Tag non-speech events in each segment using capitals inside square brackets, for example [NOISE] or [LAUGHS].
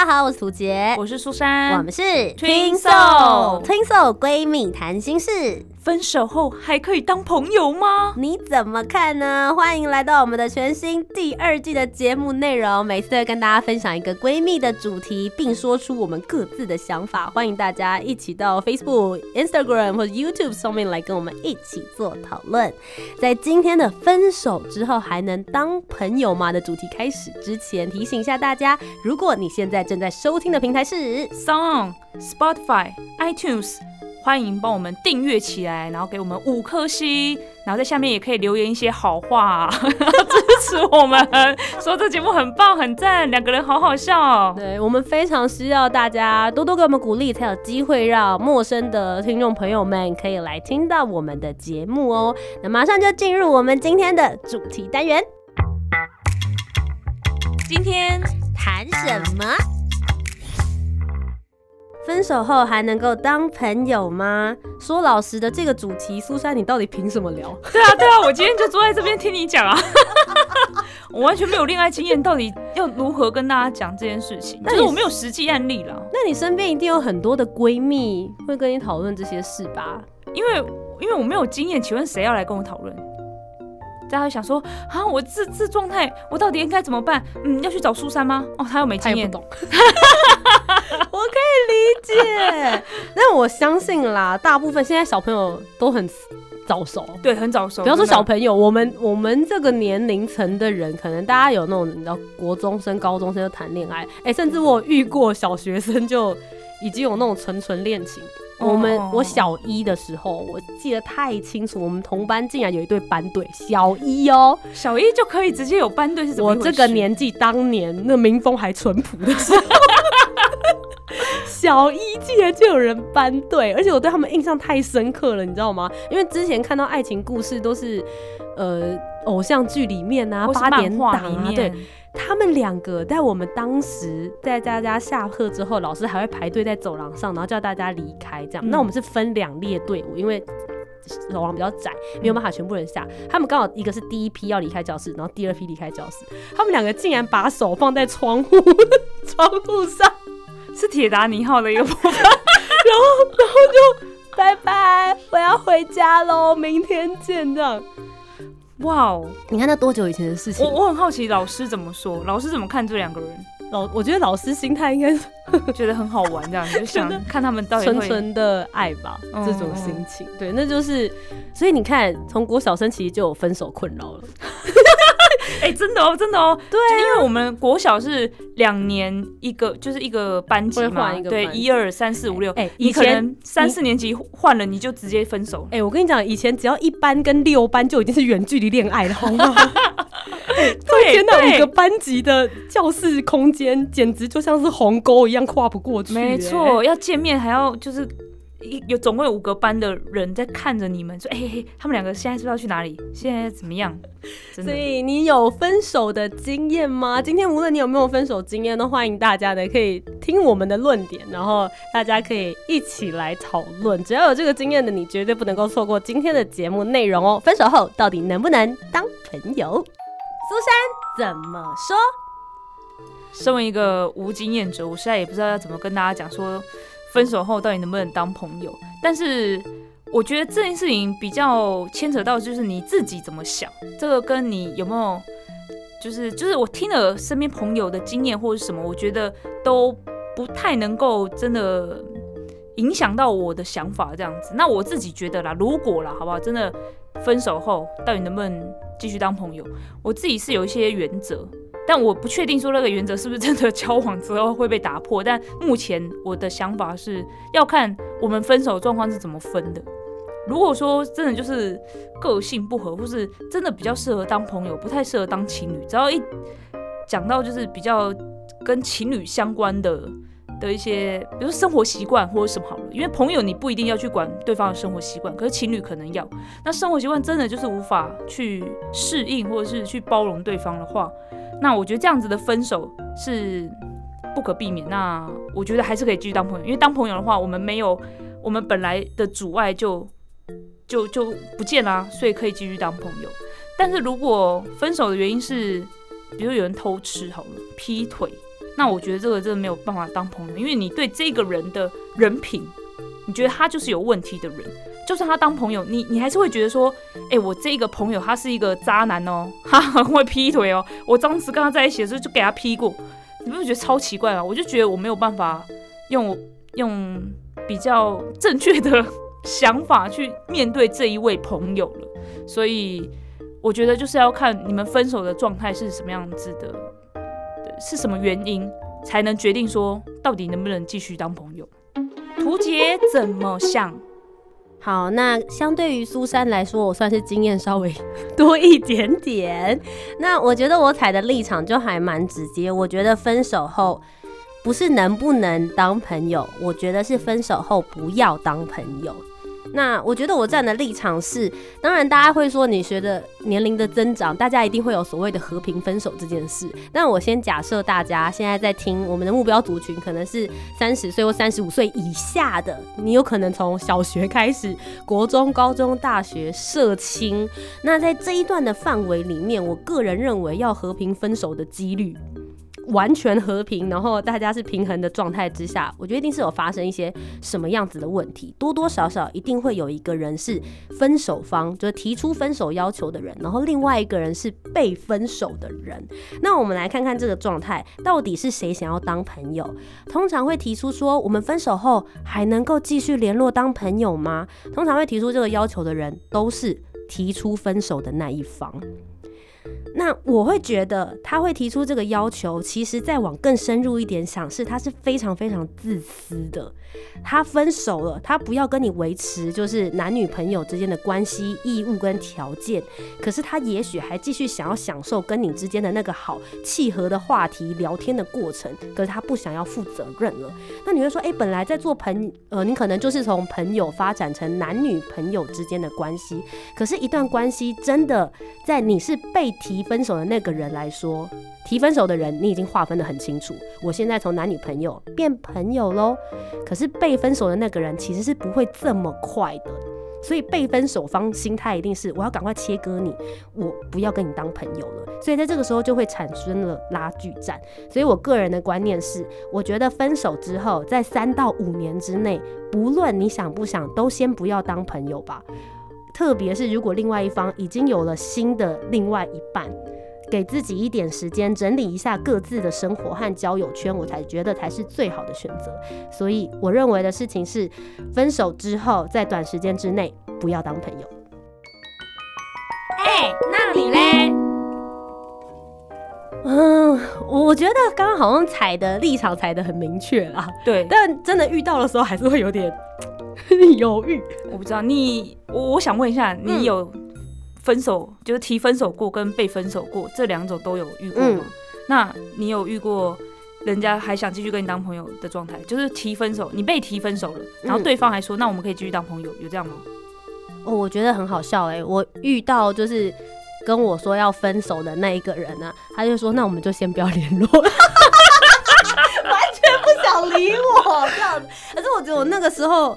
大家好，我是涂杰，我是苏珊，我们是 Twinso Twinso 闺蜜谈心事。分手后还可以当朋友吗？你怎么看呢？欢迎来到我们的全新第二季的节目内容，每次都会跟大家分享一个闺蜜的主题，并说出我们各自的想法。欢迎大家一起到 Facebook、Instagram 或者 YouTube 上面来跟我们一起做讨论。在今天的分手之后还能当朋友吗的主题开始之前，提醒一下大家，如果你现在正在收听的平台是 Song、Spotify、iTunes。欢迎帮我们订阅起来，然后给我们五颗星，然后在下面也可以留言一些好话，支持我们，说这节目很棒很赞，两个人好好笑。对我们非常需要大家多多给我们鼓励，才有机会让陌生的听众朋友们可以来听到我们的节目哦。那马上就进入我们今天的主题单元，今天谈什么？分手后还能够当朋友吗？说老实的，这个主题，苏珊，你到底凭什么聊？[LAUGHS] 对啊，对啊，我今天就坐在这边听你讲啊，[LAUGHS] 我完全没有恋爱经验，到底要如何跟大家讲这件事情？但是我没有实际案例了。那你身边一定有很多的闺蜜会跟你讨论这些事吧？因为因为我没有经验，请问谁要来跟我讨论？大家会想说啊，我这这状态，我到底应该怎么办？嗯，要去找苏珊吗？哦，他又没经验，懂。[LAUGHS] 我可以理解，[LAUGHS] 但我相信啦，大部分现在小朋友都很早熟，对，很早熟。不要说小朋友，我们我们这个年龄层的人，可能大家有那种你知道，国中生、高中生就谈恋爱，哎，甚至我遇过小学生就已经有那种纯纯恋情。我们我小一的时候，我记得太清楚，我们同班竟然有一对班队，小一哦，小一就可以直接有班队，是怎么？我这个年纪，当年那民风还淳朴的时候。[LAUGHS] 小一竟然就有人班队，而且我对他们印象太深刻了，你知道吗？因为之前看到爱情故事都是，呃，偶像剧里面啊，八点档啊，对，他们两个在我们当时在大家下课之后，老师还会排队在走廊上，然后叫大家离开，这样。那我们是分两列队伍，因为走廊比较窄，没有办法全部人下。他们刚好一个是第一批要离开教室，然后第二批离开教室，他们两个竟然把手放在窗户 [LAUGHS] 窗户上。是铁达尼号的一个部分，[LAUGHS] 然后然后就拜拜，我要回家喽，明天见这样。哇哦，你看那多久以前的事情？我我很好奇老师怎么说，老师怎么看这两个人？老我觉得老师心态应该是 [LAUGHS] 觉得很好玩，这样就想看他们到底纯纯的爱吧，这种心情。对，那就是所以你看，从国小生其实就有分手困扰了。[LAUGHS] 哎，真的哦，真的哦，对，因为我们国小是两年一个，就是一个班级嘛，对，一二三四五六。哎，以前三四年级换了，你就直接分手。哎，我跟你讲，以前只要一班跟六班就已经是远距离恋爱了，好吗？[LAUGHS] 对，天哪，五个班级的教室空间简直就像是鸿沟一样跨不过去。没错，要见面还要就是。一有总共有五个班的人在看着你们，说：“哎嘿，他们两个现在是不是要去哪里？现在怎么样？”所以你有分手的经验吗？今天无论你有没有分手经验，都欢迎大家的可以听我们的论点，然后大家可以一起来讨论。只要有这个经验的，你绝对不能够错过今天的节目内容哦。分手后到底能不能当朋友？苏珊怎么说？身为一个无经验者，我现在也不知道要怎么跟大家讲说。分手后到底能不能当朋友？但是我觉得这件事情比较牵扯到就是你自己怎么想，这个跟你有没有，就是就是我听了身边朋友的经验或者什么，我觉得都不太能够真的影响到我的想法这样子。那我自己觉得啦，如果啦，好不好？真的分手后到底能不能继续当朋友？我自己是有一些原则。但我不确定说那个原则是不是真的交往之后会被打破。但目前我的想法是要看我们分手状况是怎么分的。如果说真的就是个性不合，或是真的比较适合当朋友，不太适合当情侣，只要一讲到就是比较跟情侣相关的的一些，比如说生活习惯或者什么好了。因为朋友你不一定要去管对方的生活习惯，可是情侣可能要。那生活习惯真的就是无法去适应或者是去包容对方的话，那我觉得这样子的分手是不可避免。那我觉得还是可以继续当朋友，因为当朋友的话，我们没有我们本来的阻碍就就就不见啦，所以可以继续当朋友。但是如果分手的原因是，比如有人偷吃好了，劈腿，那我觉得这个真的没有办法当朋友，因为你对这个人的人品，你觉得他就是有问题的人，就算他当朋友，你你还是会觉得说，哎，我这个朋友他是一个渣男哦，[LAUGHS] 他很会劈腿哦，我当时跟他在一起的时候就给他劈过，你不是觉得超奇怪吗？我就觉得我没有办法用用比较正确的 [LAUGHS] 想法去面对这一位朋友了，所以。我觉得就是要看你们分手的状态是什么样子的，是什么原因才能决定说到底能不能继续当朋友。图杰怎么想？好，那相对于苏珊来说，我算是经验稍微多一点点。[LAUGHS] 那我觉得我踩的立场就还蛮直接。我觉得分手后不是能不能当朋友，我觉得是分手后不要当朋友。那我觉得我站的立场是，当然大家会说你随着年龄的增长，大家一定会有所谓的和平分手这件事。但我先假设大家现在在听我们的目标族群可能是三十岁或三十五岁以下的，你有可能从小学开始，国中、高中、大学、社青。那在这一段的范围里面，我个人认为要和平分手的几率。完全和平，然后大家是平衡的状态之下，我觉得一定是有发生一些什么样子的问题，多多少少一定会有一个人是分手方，就是提出分手要求的人，然后另外一个人是被分手的人。那我们来看看这个状态到底是谁想要当朋友？通常会提出说，我们分手后还能够继续联络当朋友吗？通常会提出这个要求的人都是提出分手的那一方。那我会觉得他会提出这个要求，其实再往更深入一点想，是他是非常非常自私的。他分手了，他不要跟你维持就是男女朋友之间的关系义务跟条件，可是他也许还继续想要享受跟你之间的那个好契合的话题聊天的过程，可是他不想要负责任了。那你会说，哎，本来在做朋呃，你可能就是从朋友发展成男女朋友之间的关系，可是，一段关系真的在你是被提分手的那个人来说，提分手的人你已经划分的很清楚，我现在从男女朋友变朋友喽，可是被分手的那个人其实是不会这么快的，所以被分手方心态一定是我要赶快切割你，我不要跟你当朋友了，所以在这个时候就会产生了拉锯战。所以我个人的观念是，我觉得分手之后，在三到五年之内，不论你想不想，都先不要当朋友吧。特别是如果另外一方已经有了新的另外一半。给自己一点时间整理一下各自的生活和交友圈，我才觉得才是最好的选择。所以我认为的事情是，分手之后在短时间之内不要当朋友。哎，那你嘞？我觉得刚刚好像踩的立场踩的很明确啦。对，但真的遇到的时候还是会有点 [LAUGHS] 犹豫。我不知道你，我我想问一下，你有？分手就是提分手过跟被分手过这两种都有遇过吗？那你有遇过人家还想继续跟你当朋友的状态？就是提分手，你被提分手了，然后对方还说那我们可以继续当朋友，有这样吗？哦，我觉得很好笑哎，我遇到就是跟我说要分手的那一个人呢，他就说那我们就先不要联络，[LAUGHS] 完全不想理我这样子。可是我觉得我那个时候。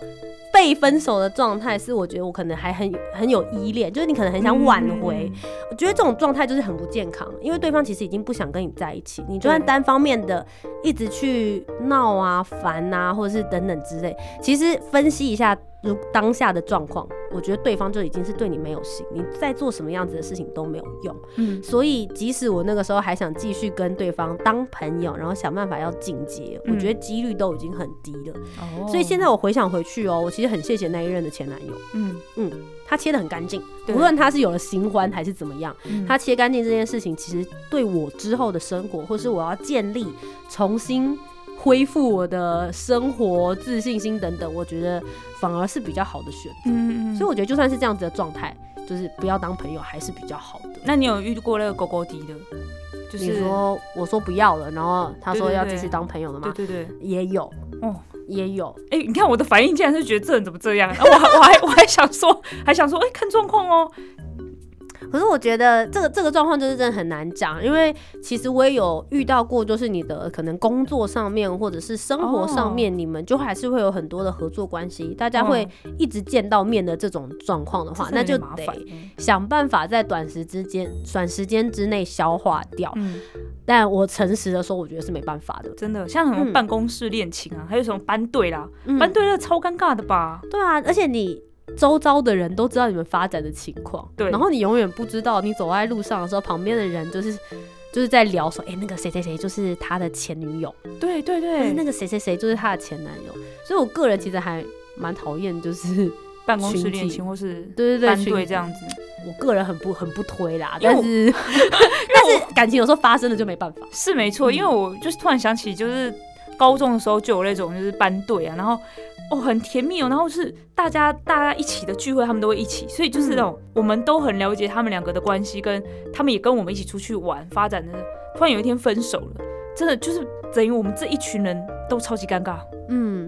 被分手的状态是，我觉得我可能还很很有依恋，就是你可能很想挽回。我觉得这种状态就是很不健康，因为对方其实已经不想跟你在一起，你就算单方面的一直去闹啊、烦啊，或者是等等之类，其实分析一下。如当下的状况，我觉得对方就已经是对你没有心，你在做什么样子的事情都没有用。嗯，所以即使我那个时候还想继续跟对方当朋友，然后想办法要进阶，我觉得几率都已经很低了。哦，所以现在我回想回去哦，我其实很谢谢那一任的前男友。嗯嗯，他切的很干净，无论他是有了新欢还是怎么样，他切干净这件事情，其实对我之后的生活，或是我要建立重新。恢复我的生活自信心等等，我觉得反而是比较好的选择。嗯嗯所以我觉得就算是这样子的状态，就是不要当朋友还是比较好的。那你有遇过那个狗狗迪的，你说我说不要了，然后他说要继续当朋友的吗？对对对，也有哦，也有。哎，你看我的反应，竟然是觉得这人怎么这样？[LAUGHS] 我还我还我还想说，还想说，哎，看状况哦。可是我觉得这个这个状况就是真的很难讲，因为其实我也有遇到过，就是你的可能工作上面或者是生活上面，你们就还是会有很多的合作关系，大家会一直见到面的这种状况的话，那就得想办法在短时之间、短时间之内消化掉。嗯，但我诚实的说，我觉得是没办法的，真的。像什么办公室恋情啊，还有什么班队啦，班队那超尴尬的吧？对啊，而且你。周遭的人都知道你们发展的情况，对，然后你永远不知道，你走在路上的时候，旁边的人就是就是在聊说，哎，那个谁谁谁就是他的前女友，对对对，那个谁谁谁就是他的前男友，所以我个人其实还蛮讨厌就是 [LAUGHS] 办公室恋情或是对对对班队这样子，我个人很不很不推啦，但是 [LAUGHS] [LAUGHS] 但是感情有时候发生了就没办法，是没错，因为我就是突然想起，就是高中的时候就有那种就是班队啊，然后。哦，很甜蜜哦，然后是大家大家一起的聚会，他们都会一起，所以就是那种我们都很了解他们两个的关系，跟他们也跟我们一起出去玩发展的。突然有一天分手了，真的就是等于我们这一群人都超级尴尬。嗯，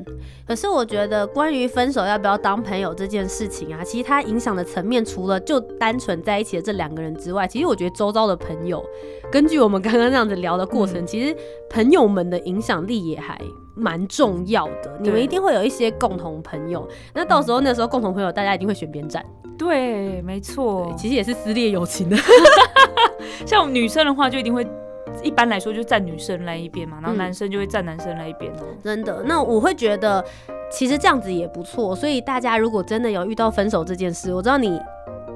可是我觉得关于分手要不要当朋友这件事情啊，其实它影响的层面除了就单纯在一起的这两个人之外，其实我觉得周遭的朋友，根据我们刚刚那样子聊的过程，其实朋友们的影响力也还。蛮重要的，你们一定会有一些共同朋友。那到时候那时候共同朋友，大家一定会选边站。对，没错，其实也是撕裂友情的。[LAUGHS] 像我们女生的话，就一定会一般来说就站女生那一边嘛，然后男生就会站男生那一边哦。真的，那我会觉得其实这样子也不错。所以大家如果真的有遇到分手这件事，我知道你。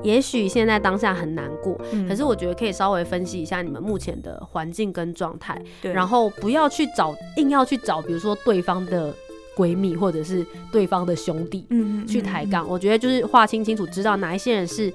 也许现在当下很难过，可是我觉得可以稍微分析一下你们目前的环境跟状态，然后不要去找硬要去找，比如说对方的闺蜜或者是对方的兄弟，嗯，去抬杠。我觉得就是划清清楚，知道哪一些人是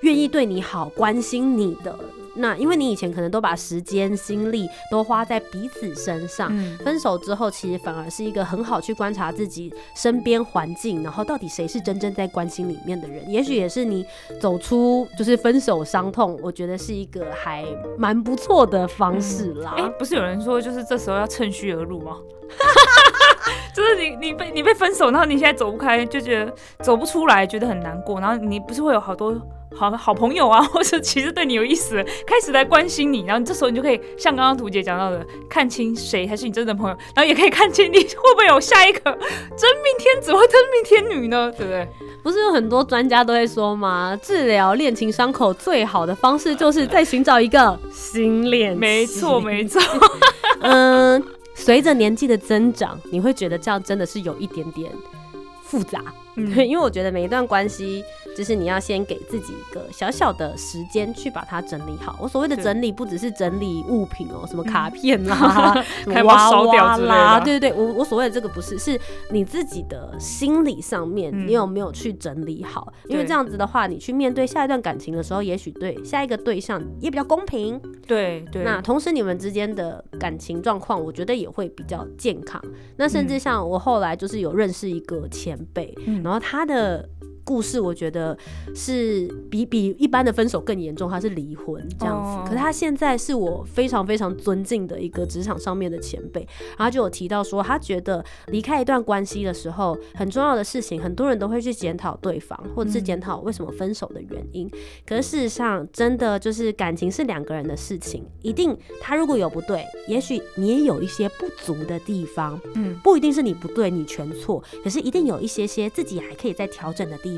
愿意对你好、关心你的。那因为你以前可能都把时间心力都花在彼此身上，分手之后其实反而是一个很好去观察自己身边环境，然后到底谁是真正在关心里面的人，也许也是你走出就是分手伤痛，我觉得是一个还蛮不错的方式啦。哎，不是有人说就是这时候要趁虚而入吗？[LAUGHS] 就是你你被你被分手，然后你现在走不开，就觉得走不出来，觉得很难过，然后你不是会有好多。好好朋友啊，[LAUGHS] 或者其实对你有意思，开始来关心你，然后你这时候你就可以像刚刚图姐讲到的，看清谁才是你真正的朋友，然后也可以看清你会不会有下一个真命天子或真命天女呢？对不对？不是有很多专家都会说吗？治疗恋情伤口最好的方式就是在寻找一个新恋情。没错，没错。[LAUGHS] 嗯，随着年纪的增长，你会觉得这样真的是有一点点复杂。对，因为我觉得每一段关系。就是你要先给自己一个小小的时间去把它整理好。我所谓的整理，不只是整理物品哦，什么卡片 [LAUGHS] 啦、娃娃啦，对对对，我我所谓的这个不是，是你自己的心理上面，你有没有去整理好？因为这样子的话，你去面对下一段感情的时候，也许对下一个对象也比较公平。对对。那同时你们之间的感情状况，我觉得也会比较健康。那甚至像我后来就是有认识一个前辈，然后他的。故事我觉得是比比一般的分手更严重，他是离婚这样子。可是他现在是我非常非常尊敬的一个职场上面的前辈，然后就有提到说，他觉得离开一段关系的时候，很重要的事情，很多人都会去检讨对方，或者是检讨为什么分手的原因。可是事实上，真的就是感情是两个人的事情，一定他如果有不对，也许你也有一些不足的地方，嗯，不一定是你不对，你全错，可是一定有一些些自己还可以再调整的地。方，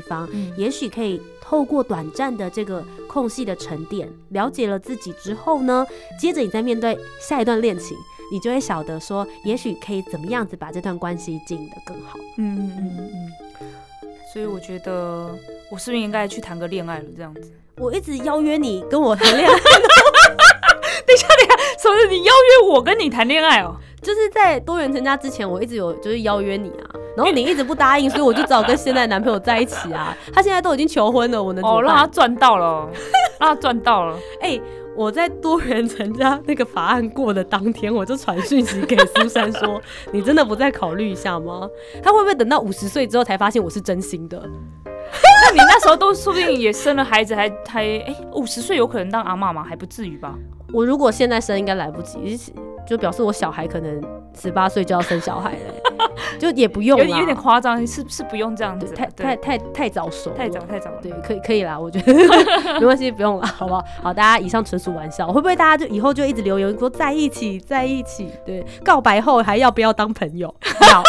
也许可以透过短暂的这个空隙的沉淀，了解了自己之后呢，接着你再面对下一段恋情，你就会晓得说，也许可以怎么样子把这段关系经营的更好。嗯嗯嗯嗯。所以我觉得，我是不是应该去谈个恋爱了？这样子，我一直邀约你跟我谈恋爱。等一下，等一下，所以你邀约我跟你谈恋爱哦？就是在多元成家之前，我一直有就是邀约你啊。然后你一直不答应，所以我就只好跟现在男朋友在一起啊。[LAUGHS] 他现在都已经求婚了，我能哦让他赚到了，让他赚到了。[LAUGHS] 哎，我在多元成家那个法案过的当天，我就传讯息给苏珊说：“你真的不再考虑一下吗？”他会不会等到五十岁之后才发现我是真心的？[LAUGHS] 那你那时候都说不定也生了孩子，还还哎五十岁有可能当阿妈吗？还不至于吧？我如果现在生应该来不及，就表示我小孩可能十八岁就要生小孩了，[LAUGHS] 就也不用，有点有点夸张，是是不用这样子，太太太太早熟，太早太早，对，可以可以啦，我觉得 [LAUGHS] 没关系，不用了，好不好？好，大家以上纯属玩笑，会不会大家就以后就一直留言说在一起在一起？对，告白后还要不要当朋友？[LAUGHS] 好。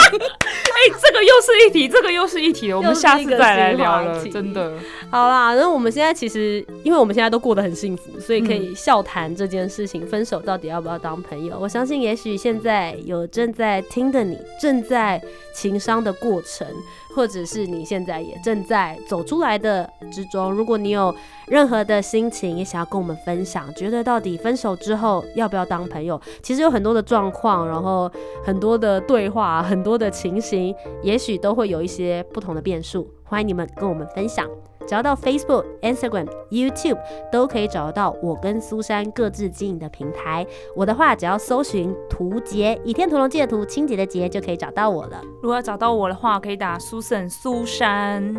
哎，这个又是一题，这个又是一题，我们下次再来聊了。真的，好啦，那我们现在其实，因为我们现在都过得很幸福，所以可以笑谈这件事情，分手到底要不要当朋友？我相信，也许现在有正在听的你，正在情商的过程。或者是你现在也正在走出来的之中，如果你有任何的心情也想要跟我们分享，觉得到底分手之后要不要当朋友？其实有很多的状况，然后很多的对话，很多的情形，也许都会有一些不同的变数。欢迎你们跟我们分享。只要到 Facebook、Instagram、YouTube 都可以找得到我跟苏珊各自经营的平台。我的话，只要搜寻“图杰”，倚天屠龙记的图，清洁的洁，就可以找到我了。如果要找到我的话，可以打 Susan 苏珊。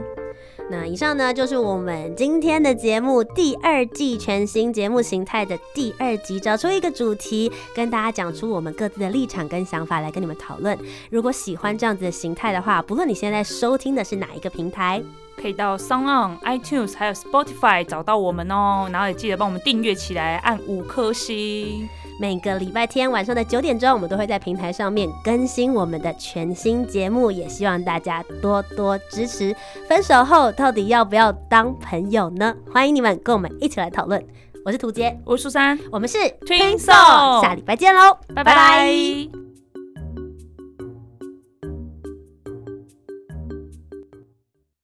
那以上呢，就是我们今天的节目第二季全新节目形态的第二集，找出一个主题，跟大家讲出我们各自的立场跟想法来跟你们讨论。如果喜欢这样子的形态的话，不论你现在收听的是哪一个平台。可以到 s o n g On、iTunes 还有 Spotify 找到我们哦，然后也记得帮我们订阅起来，按五颗星。每个礼拜天晚上的九点钟，我们都会在平台上面更新我们的全新节目，也希望大家多多支持。分手后到底要不要当朋友呢？欢迎你们跟我们一起来讨论。我是涂杰，我是苏珊，我们是 Twin Soul，下礼拜见喽，拜拜。